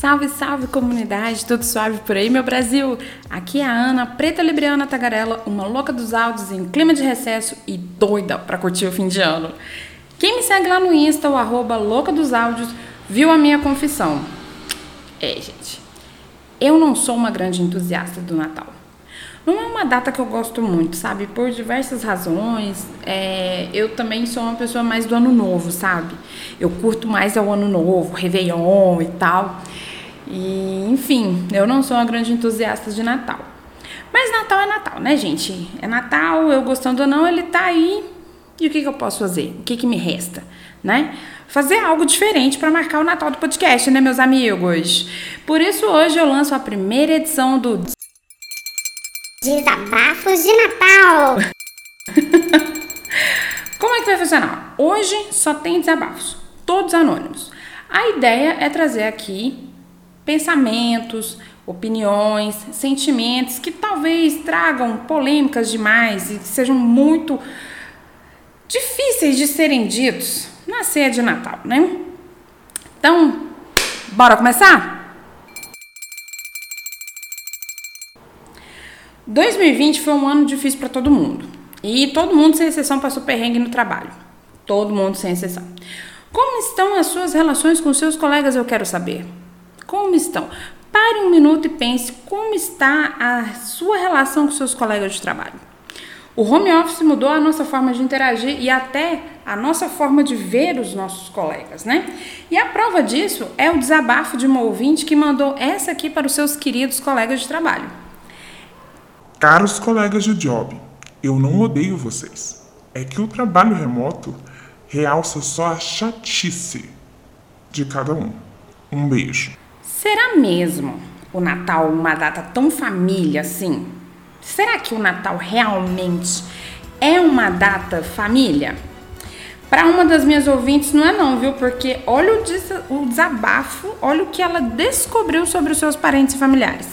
Salve, salve comunidade, tudo suave por aí, meu Brasil? Aqui é a Ana, preta libriana tagarela, uma louca dos áudios em clima de recesso e doida pra curtir o fim de ano. Quem me segue lá no Insta, o arroba louca dos áudios, viu a minha confissão. É, gente, eu não sou uma grande entusiasta do Natal. Não é uma data que eu gosto muito, sabe? Por diversas razões. É, eu também sou uma pessoa mais do ano novo, sabe? Eu curto mais o ano novo, Réveillon e tal. E, enfim, eu não sou uma grande entusiasta de Natal. Mas Natal é Natal, né, gente? É Natal, eu gostando ou não, ele tá aí. E o que, que eu posso fazer? O que, que me resta, né? Fazer algo diferente para marcar o Natal do podcast, né, meus amigos? Por isso, hoje eu lanço a primeira edição do Desabafos de Natal! Como é que vai funcionar? Hoje só tem desabafos, todos anônimos. A ideia é trazer aqui pensamentos, opiniões, sentimentos que talvez tragam polêmicas demais e que sejam muito difíceis de serem ditos na ceia de Natal, né? Então, bora começar? 2020 foi um ano difícil para todo mundo. E todo mundo, sem exceção, passou perrengue no trabalho. Todo mundo, sem exceção. Como estão as suas relações com seus colegas, eu quero saber. Como estão? Pare um minuto e pense como está a sua relação com seus colegas de trabalho. O home office mudou a nossa forma de interagir e até a nossa forma de ver os nossos colegas, né? E a prova disso é o desabafo de uma ouvinte que mandou essa aqui para os seus queridos colegas de trabalho. Caros colegas de job, eu não odeio vocês. É que o trabalho remoto realça só a chatice de cada um. Um beijo. Será mesmo o Natal uma data tão família assim? Será que o Natal realmente é uma data família? Para uma das minhas ouvintes, não é não, viu? Porque olha o desabafo, olha o que ela descobriu sobre os seus parentes e familiares.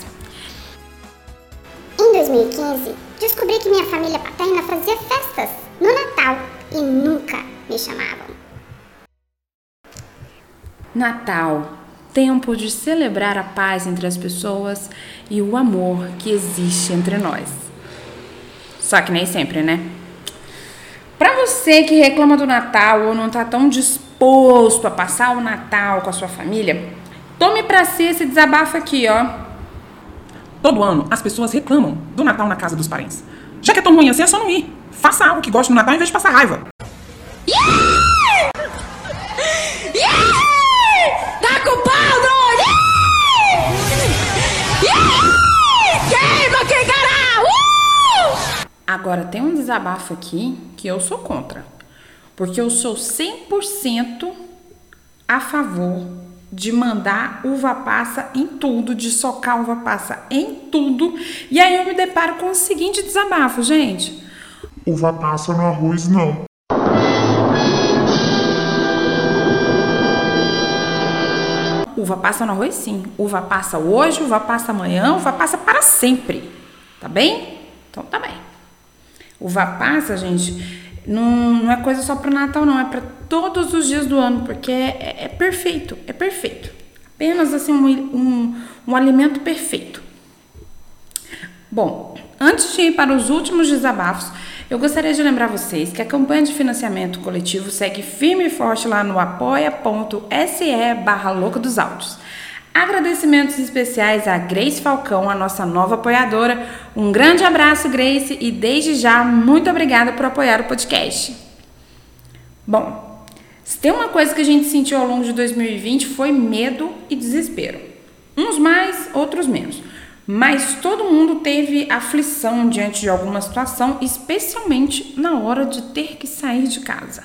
Em 2015, descobri que minha família paterna fazia festas no Natal e nunca me chamavam. Natal tempo de celebrar a paz entre as pessoas e o amor que existe entre nós. Só que nem sempre, né? Para você que reclama do Natal ou não tá tão disposto a passar o Natal com a sua família, tome para si esse desabafo aqui, ó Todo ano, as pessoas reclamam do Natal na casa dos parentes. Já que é tão ruim assim, é só não ir. Faça algo que goste no Natal em vez de passar raiva. Agora, tem um desabafo aqui que eu sou contra. Porque eu sou 100% a favor de mandar uva passa em tudo, de socar uva passa em tudo. E aí eu me deparo com o seguinte desabafo, gente. Uva passa no arroz não. Uva passa no arroz sim. Uva passa hoje, uva passa amanhã, uva passa para sempre. Tá bem? Então tá bem. Uva passa, gente, não, não é coisa só para o Natal, não, é para todos os dias do ano, porque é, é, é perfeito, é perfeito. Apenas assim um, um, um alimento perfeito. Bom, antes de ir para os últimos desabafos, eu gostaria de lembrar vocês que a campanha de financiamento coletivo segue firme e forte lá no apoia.se barra louca dos áudios. Agradecimentos especiais a Grace Falcão, a nossa nova apoiadora. Um grande abraço, Grace, e desde já, muito obrigada por apoiar o podcast. Bom, se tem uma coisa que a gente sentiu ao longo de 2020 foi medo e desespero. Uns mais, outros menos. Mas todo mundo teve aflição diante de alguma situação, especialmente na hora de ter que sair de casa.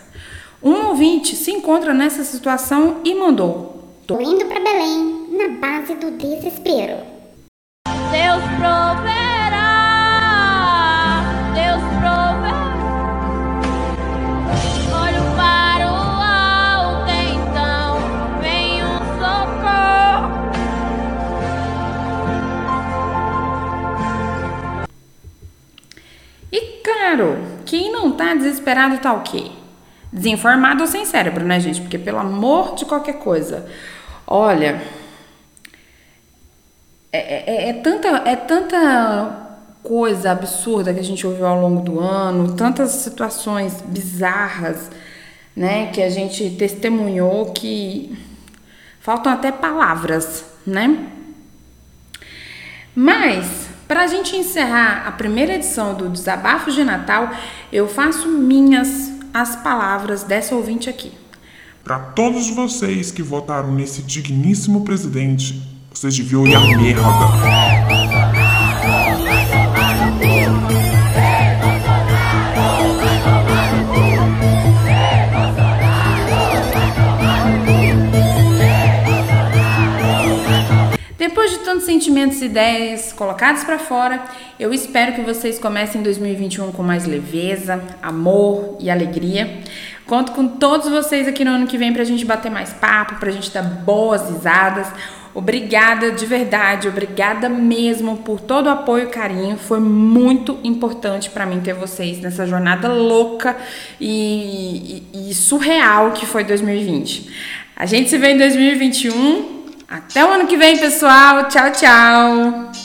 Um ouvinte se encontra nessa situação e mandou Tô indo para Belém, na base do desespero. Deus proverá, Deus proverá. Olho para o alto, então vem um socorro. E claro, quem não tá desesperado tá o quê? Desinformado ou sem cérebro, né, gente? Porque pelo amor de qualquer coisa. Olha, é, é, é tanta, é tanta coisa absurda que a gente ouviu ao longo do ano, tantas situações bizarras, né, que a gente testemunhou que faltam até palavras, né? Mas para a gente encerrar a primeira edição do Desabafo de Natal, eu faço minhas as palavras dessa ouvinte aqui. Para todos vocês que votaram nesse digníssimo presidente, vocês deviam ir a merda. Depois de tantos sentimentos e ideias colocados para fora, eu espero que vocês comecem 2021 com mais leveza, amor e alegria. Conto com todos vocês aqui no ano que vem pra gente bater mais papo, pra gente dar boas risadas. Obrigada de verdade, obrigada mesmo por todo o apoio e carinho. Foi muito importante para mim ter vocês nessa jornada louca e, e, e surreal que foi 2020. A gente se vê em 2021. Até o ano que vem, pessoal. Tchau, tchau.